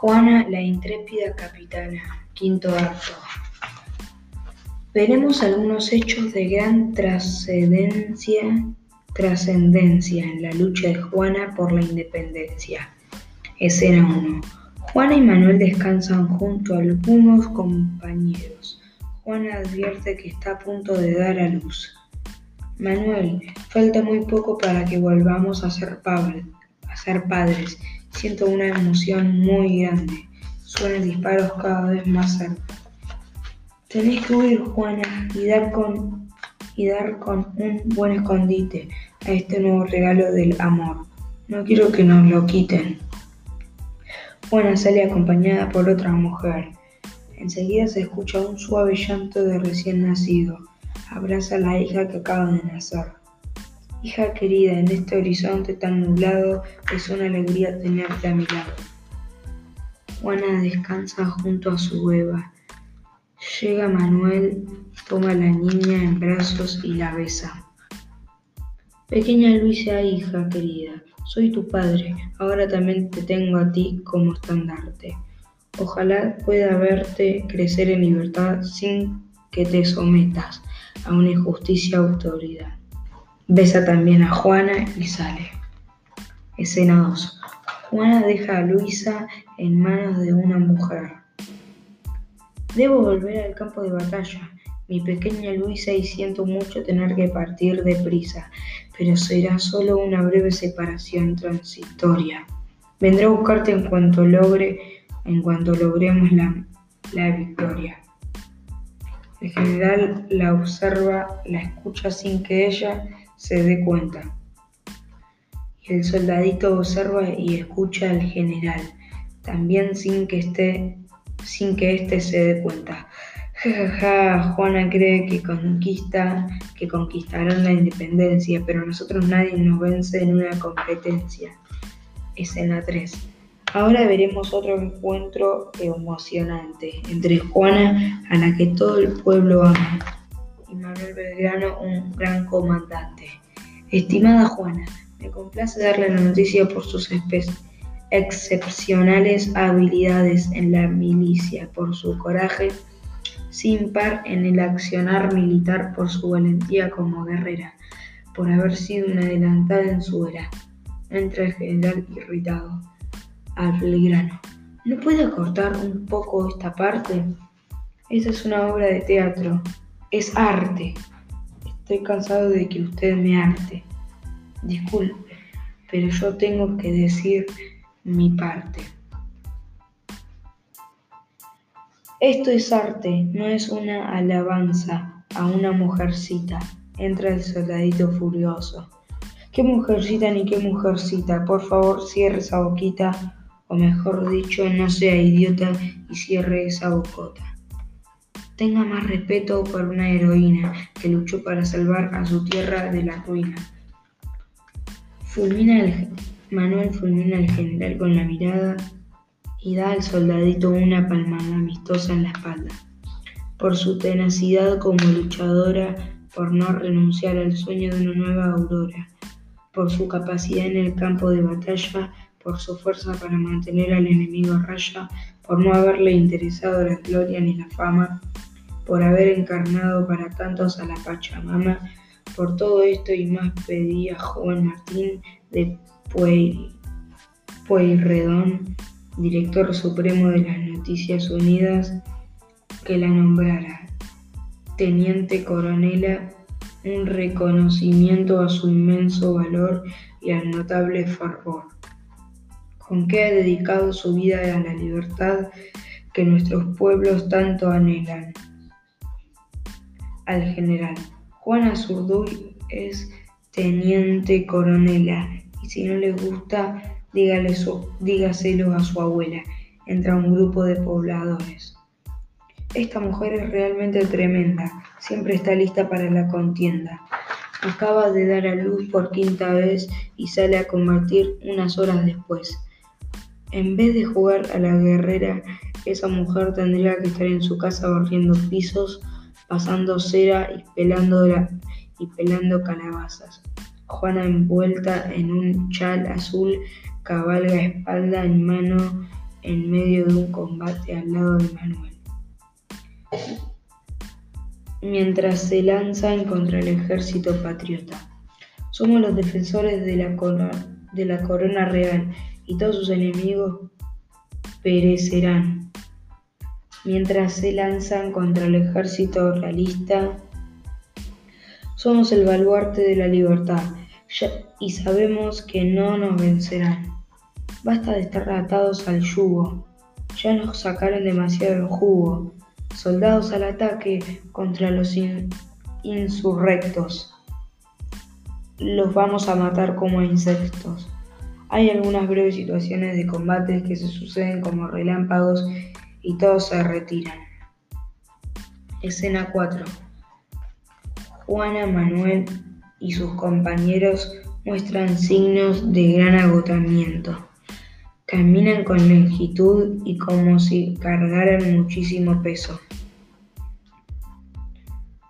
Juana la intrépida capitana, quinto acto. Veremos algunos hechos de gran trascendencia trascendencia en la lucha de Juana por la independencia. Escena 1. Juana y Manuel descansan junto a algunos compañeros. Juana advierte que está a punto de dar a luz. Manuel, falta muy poco para que volvamos a ser, a ser padres. Siento una emoción muy grande. Suenan disparos cada vez más cerca. Tenés que huir, Juana, y dar con, y dar con un buen escondite a este nuevo regalo del amor. No quiero que nos lo quiten. Juana sale acompañada por otra mujer. Enseguida se escucha un suave llanto de recién nacido. Abraza a la hija que acaba de nacer. Hija querida, en este horizonte tan nublado es una alegría tenerte a mi lado. Juana descansa junto a su beba. Llega Manuel, toma a la niña en brazos y la besa. Pequeña Luisa, hija querida, soy tu padre, ahora también te tengo a ti como estandarte. Ojalá pueda verte crecer en libertad sin que te sometas a una injusticia autoridad. Besa también a Juana y sale. Escena 2. Juana deja a Luisa en manos de una mujer. Debo volver al campo de batalla, mi pequeña Luisa, y siento mucho tener que partir deprisa, pero será solo una breve separación transitoria. Vendré a buscarte en cuanto logre, en cuanto logremos la, la victoria. El general la observa, la escucha sin que ella se dé cuenta. Y el soldadito observa y escucha al general, también sin que esté, sin que éste se dé cuenta. Ja, ja, ja, Juana cree que conquista, que conquistarán la independencia, pero nosotros nadie nos vence en una competencia. Escena 3. Ahora veremos otro encuentro emocionante entre Juana, a la que todo el pueblo ama, y Manuel Belgrano, un gran comandante. Estimada Juana, me complace darle la noticia por sus excepcionales habilidades en la milicia, por su coraje sin par en el accionar militar, por su valentía como guerrera, por haber sido una adelantada en su era. Entra el general irritado. Al. ¿No puede acortar un poco esta parte? Esa es una obra de teatro es arte. Estoy cansado de que usted me arte. Disculpe, pero yo tengo que decir mi parte. Esto es arte, no es una alabanza a una mujercita. Entra el soldadito furioso. ¿Qué mujercita ni qué mujercita? Por favor, cierre esa boquita, o mejor dicho, no sea idiota y cierre esa bocota tenga más respeto por una heroína que luchó para salvar a su tierra de la ruina. Fulmina el, Manuel fulmina al general con la mirada y da al soldadito una palmada amistosa en la espalda. Por su tenacidad como luchadora, por no renunciar al sueño de una nueva aurora, por su capacidad en el campo de batalla, por su fuerza para mantener al enemigo a raya, por no haberle interesado la gloria ni la fama, por haber encarnado para tantos a la Pachamama. Por todo esto y más pedía Juan Martín de Pueyrredón, director supremo de las Noticias Unidas, que la nombrara. Teniente coronela, un reconocimiento a su inmenso valor y al notable fervor. Con que ha dedicado su vida a la libertad que nuestros pueblos tanto anhelan al general. Juana Zurduy es teniente coronela y si no le gusta, dígaselo a su abuela. Entra un grupo de pobladores. Esta mujer es realmente tremenda, siempre está lista para la contienda. Acaba de dar a luz por quinta vez y sale a combatir unas horas después. En vez de jugar a la guerrera, esa mujer tendría que estar en su casa barriendo pisos pasando cera y pelando, y pelando calabazas. Juana envuelta en un chal azul cabalga espalda en mano en medio de un combate al lado de Manuel. Mientras se lanzan contra el ejército patriota. Somos los defensores de la, de la corona real y todos sus enemigos perecerán. Mientras se lanzan contra el ejército realista, somos el baluarte de la libertad y sabemos que no nos vencerán. Basta de estar atados al yugo. Ya nos sacaron demasiado el jugo. Soldados al ataque contra los insurrectos. Los vamos a matar como insectos. Hay algunas breves situaciones de combates que se suceden como relámpagos y todos se retiran. Escena 4. Juana Manuel y sus compañeros muestran signos de gran agotamiento. Caminan con lentitud y como si cargaran muchísimo peso.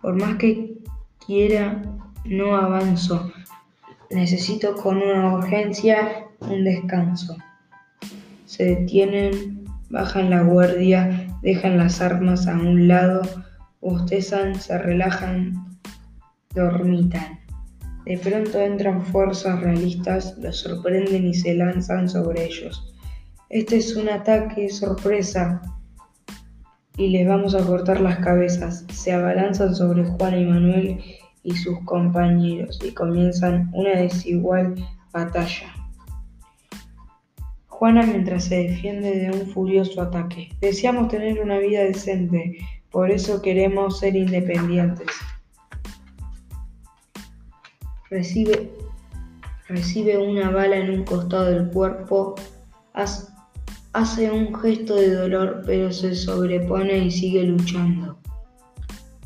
Por más que quiera, no avanzo. Necesito con una urgencia un descanso. Se detienen, bajan la guardia, dejan las armas a un lado, bostezan, se relajan, dormitan. De pronto entran fuerzas realistas, los sorprenden y se lanzan sobre ellos. Este es un ataque sorpresa y les vamos a cortar las cabezas. Se abalanzan sobre Juan y Manuel y sus compañeros y comienzan una desigual batalla. Juana mientras se defiende de un furioso ataque. Deseamos tener una vida decente, por eso queremos ser independientes. Recibe, recibe una bala en un costado del cuerpo, hace un gesto de dolor, pero se sobrepone y sigue luchando.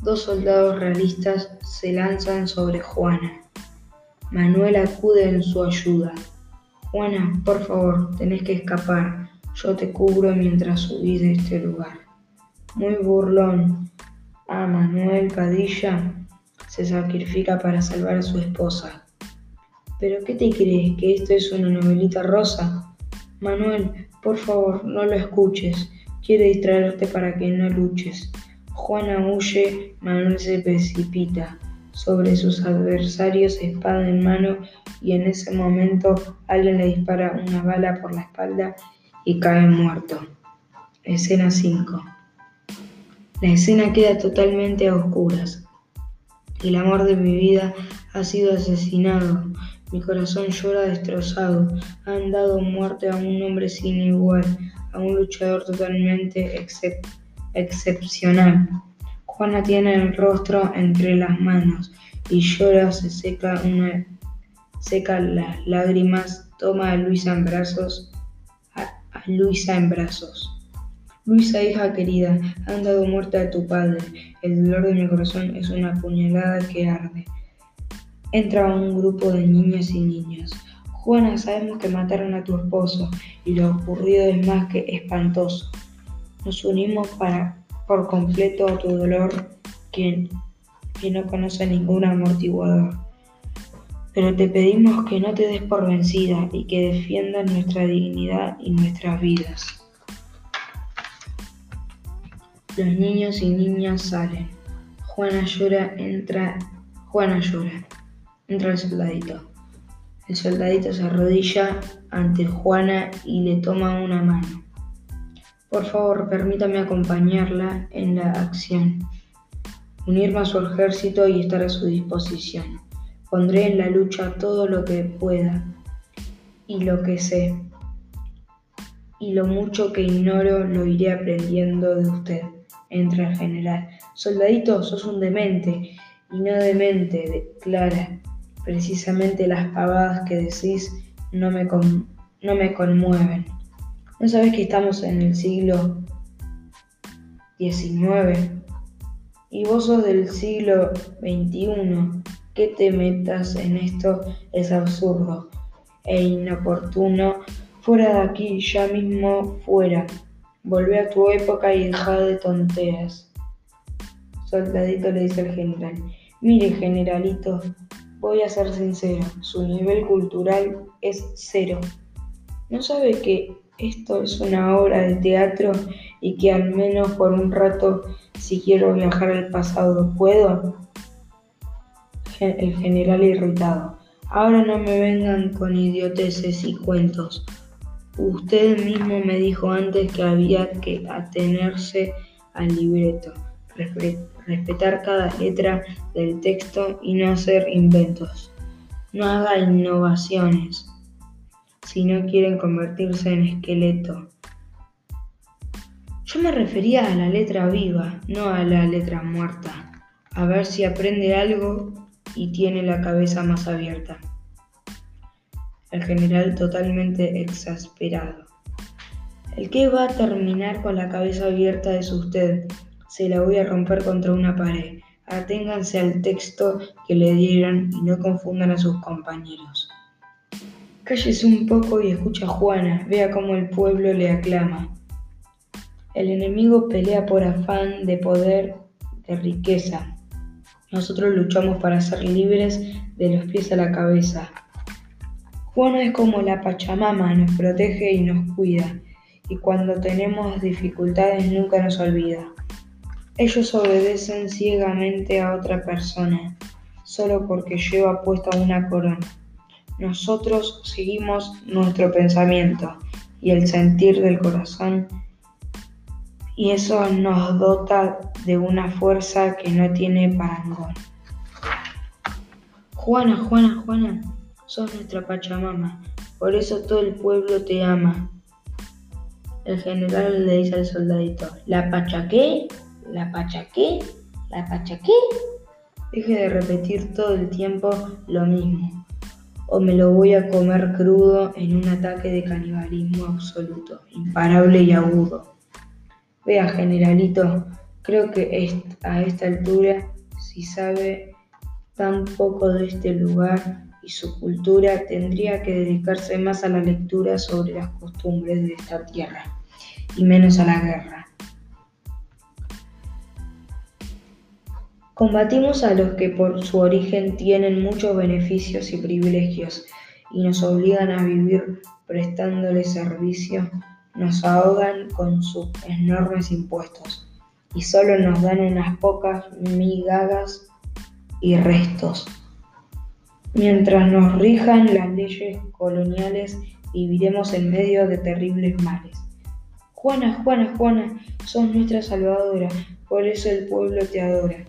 Dos soldados realistas se lanzan sobre Juana. Manuel acude en su ayuda. Juana, por favor, tenés que escapar. Yo te cubro mientras subís de este lugar. Muy burlón. A Manuel Padilla se sacrifica para salvar a su esposa. ¿Pero qué te crees? ¿Que esto es una novelita rosa? Manuel, por favor, no lo escuches. Quiere distraerte para que no luches. Juana huye, Manuel se precipita sobre sus adversarios espada en mano y en ese momento alguien le dispara una bala por la espalda y cae muerto. Escena 5. La escena queda totalmente a oscuras. El amor de mi vida ha sido asesinado. Mi corazón llora destrozado. Han dado muerte a un hombre sin igual, a un luchador totalmente excepcional. Juana tiene el rostro entre las manos y llora, se seca, una, seca las lágrimas, toma a Luisa en brazos, a Luisa en brazos. Luisa, hija querida, han dado muerte a tu padre. El dolor de mi corazón es una puñalada que arde. Entra un grupo de niños y niñas. Juana, sabemos que mataron a tu esposo y lo ocurrido es más que espantoso. Nos unimos para, por completo a tu dolor que, que no conoce ningún amortiguador. Pero te pedimos que no te des por vencida y que defiendas nuestra dignidad y nuestras vidas. Los niños y niñas salen. Juana llora, entra. Juana llora. Entra el soldadito. El soldadito se arrodilla ante Juana y le toma una mano. Por favor, permítame acompañarla en la acción. Unirme a su ejército y estar a su disposición. Pondré en la lucha todo lo que pueda y lo que sé. Y lo mucho que ignoro lo iré aprendiendo de usted entra el general. Soldadito, sos un demente. Y no demente, Clara. Precisamente las pavadas que decís no me, no me conmueven. ¿No sabes que estamos en el siglo XIX? Y vos sos del siglo XXI. Que te metas en esto es absurdo e inoportuno. Fuera de aquí, ya mismo fuera. Volvé a tu época y deja de tonteras. Soldadito le dice al general. Mire, generalito, voy a ser sincero, su nivel cultural es cero. ¿No sabe que esto es una obra de teatro y que al menos por un rato, si quiero viajar al pasado, ¿puedo? El general irritado. Ahora no me vengan con idioteces y cuentos. Usted mismo me dijo antes que había que atenerse al libreto, respetar cada letra del texto y no hacer inventos. No haga innovaciones si no quieren convertirse en esqueleto. Yo me refería a la letra viva, no a la letra muerta. A ver si aprende algo y tiene la cabeza más abierta. El general totalmente exasperado. El que va a terminar con la cabeza abierta es usted. Se la voy a romper contra una pared. Aténganse al texto que le dieron y no confundan a sus compañeros. Cállese un poco y escucha a Juana, vea cómo el pueblo le aclama. El enemigo pelea por afán de poder, de riqueza. Nosotros luchamos para ser libres de los pies a la cabeza. Juana es como la Pachamama, nos protege y nos cuida, y cuando tenemos dificultades nunca nos olvida. Ellos obedecen ciegamente a otra persona, solo porque lleva puesta una corona. Nosotros seguimos nuestro pensamiento y el sentir del corazón y eso nos dota de una fuerza que no tiene parangón. Juana, Juana, Juana, sos nuestra Pachamama, por eso todo el pueblo te ama. El general le dice al soldadito, ¿la pachaqué? ¿La pachaqué? ¿La pachaqué? Deje de repetir todo el tiempo lo mismo o me lo voy a comer crudo en un ataque de canibalismo absoluto, imparable y agudo. Vea, generalito, creo que a esta altura, si sabe tan poco de este lugar y su cultura, tendría que dedicarse más a la lectura sobre las costumbres de esta tierra y menos a la guerra. Combatimos a los que por su origen tienen muchos beneficios y privilegios y nos obligan a vivir prestándoles servicio, nos ahogan con sus enormes impuestos y solo nos dan unas pocas migagas y restos. Mientras nos rijan las leyes coloniales, viviremos en medio de terribles males. Juana, Juana, Juana, sos nuestra salvadora, por eso el pueblo te adora.